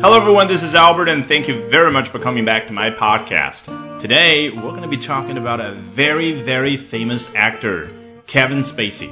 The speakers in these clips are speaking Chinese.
Hello, everyone. This is Albert, and thank you very much for coming back to my podcast. Today, we're going to be talking about a very, very famous actor, Kevin Spacey,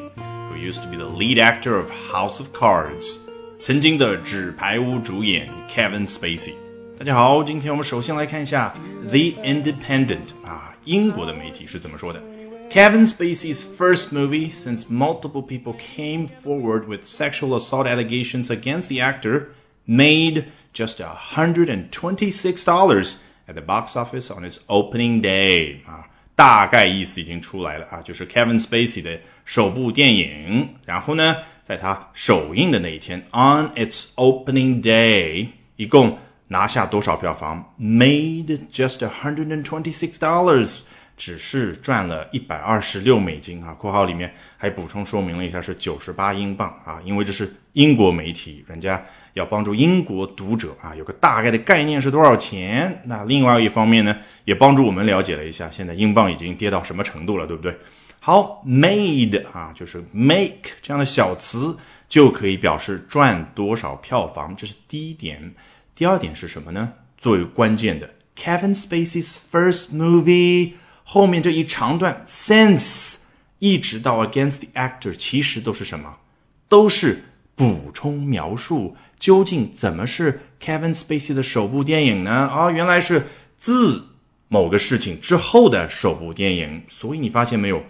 who used to be the lead actor of House of Cards. 曾经的纸牌屋主演 Kevin Spacey。大家好，今天我们首先来看一下 The Independent 啊，英国的媒体是怎么说的。Kevin Spacey's first movie, since multiple people came forward with sexual assault allegations against the actor, made just $126 at the box office on its opening day 啊，大概意思已经出来了啊，就是 Kevin Spacey 的首部电影，然后呢，在它首映的那一天，on its opening day，一共拿下多少票房？Made just $126。 只是赚了一百二十六美金啊！括号里面还补充说明了一下是九十八英镑啊，因为这是英国媒体，人家要帮助英国读者啊有个大概的概念是多少钱。那另外一方面呢，也帮助我们了解了一下现在英镑已经跌到什么程度了，对不对？好，made 啊，就是 make 这样的小词就可以表示赚多少票房，这是第一点。第二点是什么呢？作为关键的，Kevin Spacey's first movie。后面这一长段 since 一直到 against the actor，其实都是什么？都是补充描述，究竟怎么是 Kevin Spacey 的首部电影呢？啊，原来是自某个事情之后的首部电影。所以你发现没有，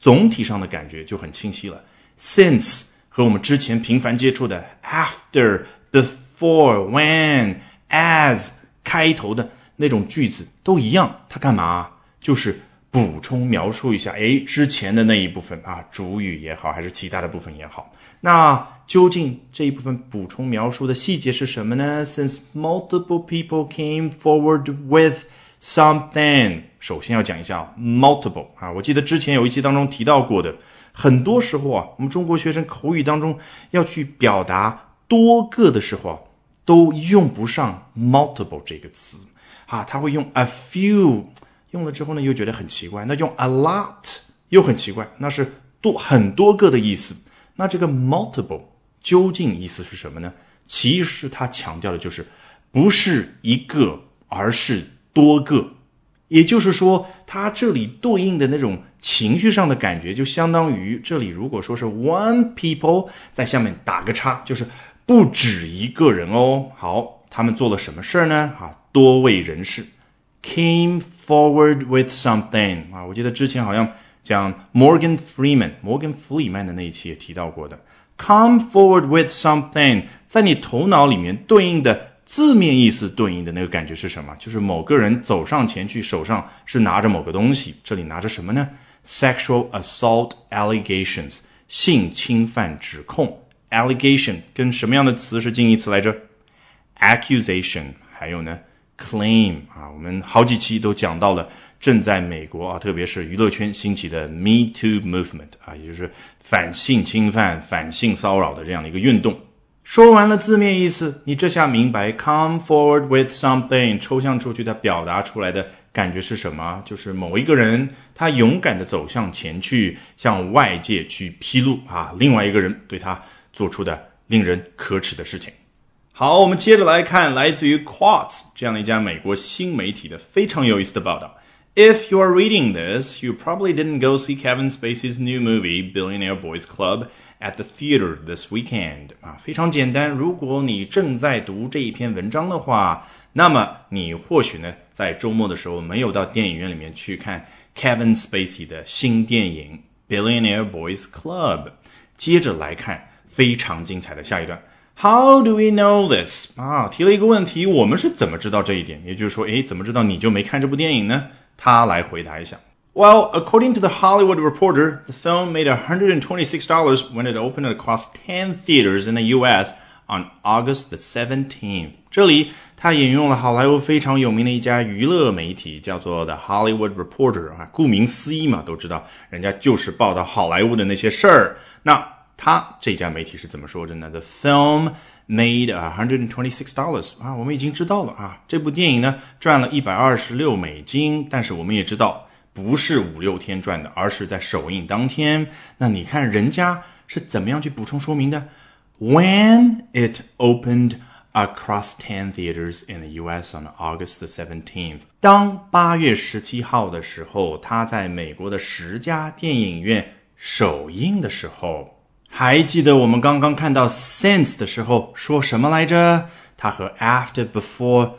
总体上的感觉就很清晰了。Since 和我们之前频繁接触的 after、before、when、as 开头的那种句子都一样，它干嘛？就是补充描述一下，哎，之前的那一部分啊，主语也好，还是其他的部分也好，那究竟这一部分补充描述的细节是什么呢？Since multiple people came forward with something，首先要讲一下 multiple 啊，我记得之前有一期当中提到过的，很多时候啊，我们中国学生口语当中要去表达多个的时候啊，都用不上 multiple 这个词啊，他会用 a few。用了之后呢，又觉得很奇怪。那用 a lot 又很奇怪，那是多很多个的意思。那这个 multiple 究竟意思是什么呢？其实它强调的就是不是一个，而是多个。也就是说，它这里对应的那种情绪上的感觉，就相当于这里如果说是 one people，在下面打个叉，就是不止一个人哦。好，他们做了什么事儿呢？啊，多位人士。Came forward with something 啊，我记得之前好像讲 Morgan Freeman、摩根弗里曼的那一期也提到过的。Come forward with something，在你头脑里面对应的字面意思对应的那个感觉是什么？就是某个人走上前去，手上是拿着某个东西，这里拿着什么呢？Sexual assault allegations，性侵犯指控。Allegation 跟什么样的词是近义词来着？Accusation，还有呢？Claim 啊，我们好几期都讲到了正在美国啊，特别是娱乐圈兴起的 Me Too Movement 啊，也就是反性侵犯、反性骚扰的这样的一个运动。说完了字面意思，你这下明白 Come forward with something 抽象出去，它表达出来的感觉是什么？就是某一个人他勇敢地走向前去，向外界去披露啊，另外一个人对他做出的令人可耻的事情。好，我们接着来看来自于 Quartz 这样的一家美国新媒体的非常有意思的报道。If you are reading this, you probably didn't go see Kevin Spacey's new movie Billionaire Boys Club at the theater this weekend. 啊，非常简单。如果你正在读这一篇文章的话，那么你或许呢在周末的时候没有到电影院里面去看 Kevin Spacey 的新电影 Billionaire Boys Club。接着来看非常精彩的下一段。How do we know this？啊，提了一个问题，我们是怎么知道这一点？也就是说，诶，怎么知道你就没看这部电影呢？他来回答一下。Well, according to the Hollywood Reporter, the film made $126 when it opened across 10 theaters in the U.S. on August the 17th. 这里他引用了好莱坞非常有名的一家娱乐媒体，叫做 The Hollywood Reporter 啊，顾名思义嘛，都知道人家就是报道好莱坞的那些事儿。那 他这家媒体是怎么说的呢？The film made a hundred and twenty-six dollars 啊，我们已经知道了啊，这部电影呢赚了一百二十六美金，但是我们也知道不是五六天赚的，而是在首映当天。那你看人家是怎么样去补充说明的？When it opened across ten theaters in the U.S. on August the 17th。当八月十七号的时候，它在美国的十家电影院首映的时候，还记得我们刚刚看到 since 的时候说什么来着？它和 after、before、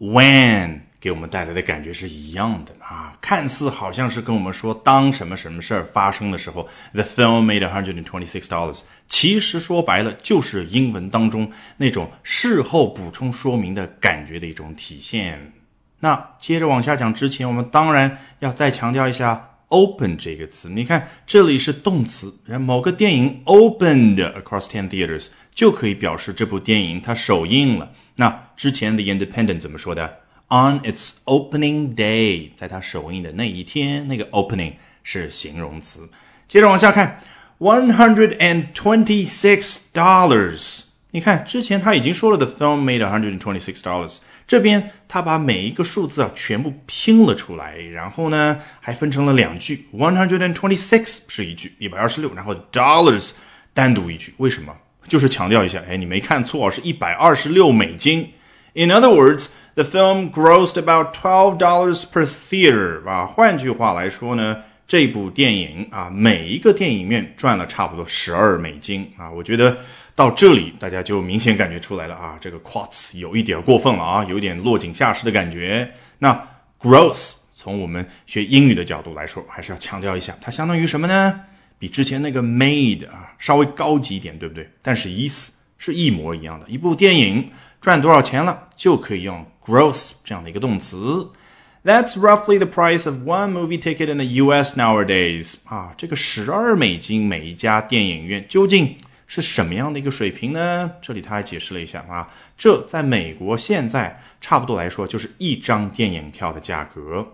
when 给我们带来的感觉是一样的啊，看似好像是跟我们说当什么什么事儿发生的时候，the film made a hundred and twenty six dollars。其实说白了就是英文当中那种事后补充说明的感觉的一种体现。那接着往下讲之前，我们当然要再强调一下 open 这个词。你看这里是动词，某个电影 opened across ten theaters 就可以表示这部电影它首映了。那之前的 Independent 怎么说的？On its opening day，在它首映的那一天，那个 opening 是形容词。接着往下看，one hundred and twenty six dollars。你看，之前他已经说了，the film made a hundred and twenty six dollars。这边他把每一个数字啊全部拼了出来，然后呢还分成了两句，one hundred and twenty six 是一句，一百二十六，然后 dollars 单独一句。为什么？就是强调一下，哎，你没看错，是一百二十六美金。In other words。The film grossed about twelve dollars per theater 啊，换句话来说呢，这部电影啊，每一个电影院赚了差不多十二美金啊。我觉得到这里大家就明显感觉出来了啊，这个 quotes 有一点过分了啊，有点落井下石的感觉。那 gross 从我们学英语的角度来说，还是要强调一下，它相当于什么呢？比之前那个 made 啊稍微高级一点，对不对？但是意思是一模一样的。一部电影赚多少钱了，就可以用。gross 这样的一个动词。That's roughly the price of one movie ticket in the U.S. nowadays. 啊，这个十二美金每一家电影院究竟是什么样的一个水平呢？这里他还解释了一下啊，这在美国现在差不多来说就是一张电影票的价格。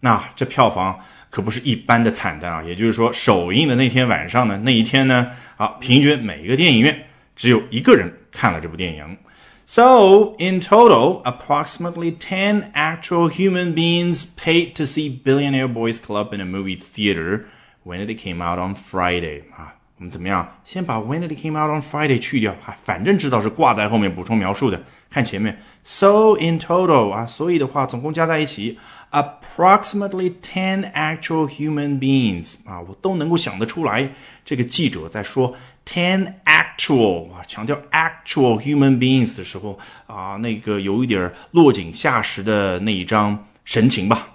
那这票房可不是一般的惨淡啊！也就是说，首映的那天晚上呢，那一天呢，啊，平均每一个电影院只有一个人看了这部电影。So, in total, approximately ten actual human beings paid to see Billionaire Boys Club in a movie theater when it came out on Friday. 啊，我们怎么样？先把 when it came out on Friday 去掉，啊，反正知道是挂在后面补充描述的。看前面，so in total 啊，所以的话，总共加在一起，approximately ten actual human beings 啊，我都能够想得出来，这个记者在说 ten actual 啊，强调 actual human beings 的时候啊，那个有一点落井下石的那一张神情吧。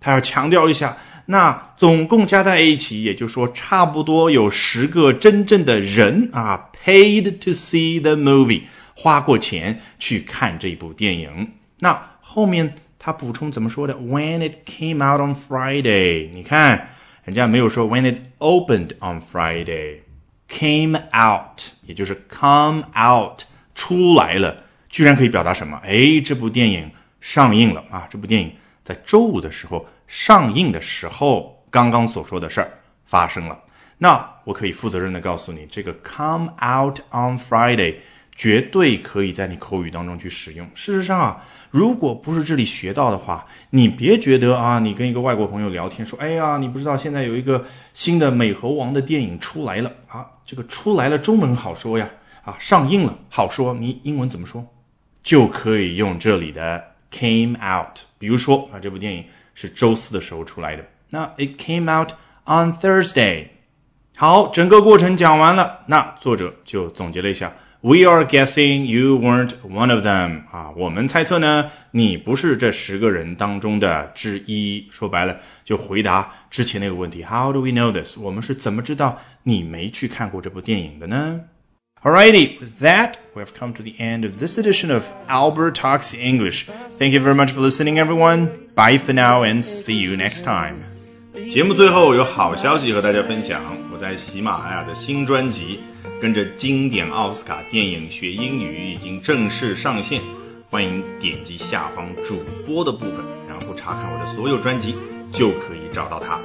他要强调一下，那总共加在一起，也就是说，差不多有十个真正的人啊，paid to see the movie，花过钱去看这部电影。那后面他补充怎么说的？When it came out on Friday，你看人家没有说 When it opened on Friday。came out，也就是 come out 出来了，居然可以表达什么？哎，这部电影上映了啊！这部电影在周五的时候上映的时候，刚刚所说的事儿发生了。那我可以负责任的告诉你，这个 come out on Friday。绝对可以在你口语当中去使用。事实上啊，如果不是这里学到的话，你别觉得啊，你跟一个外国朋友聊天说，哎呀，你不知道现在有一个新的美猴王的电影出来了啊，这个出来了中文好说呀，啊，上映了好说，你英文怎么说？就可以用这里的 came out。比如说啊，这部电影是周四的时候出来的，那 it came out on Thursday。好，整个过程讲完了，那作者就总结了一下。We are guessing you weren't one of them 啊，我们猜测呢，你不是这十个人当中的之一。说白了，就回答之前那个问题：How do we know this？我们是怎么知道你没去看过这部电影的呢 ？Alrighty, with that, we have come to the end of this edition of Albert Talks English. Thank you very much for listening, everyone. Bye for now, and see you next time. 节目最后有好消息和大家分享，我在喜马拉雅的新专辑。跟着经典奥斯卡电影学英语已经正式上线，欢迎点击下方主播的部分，然后查看我的所有专辑，就可以找到它。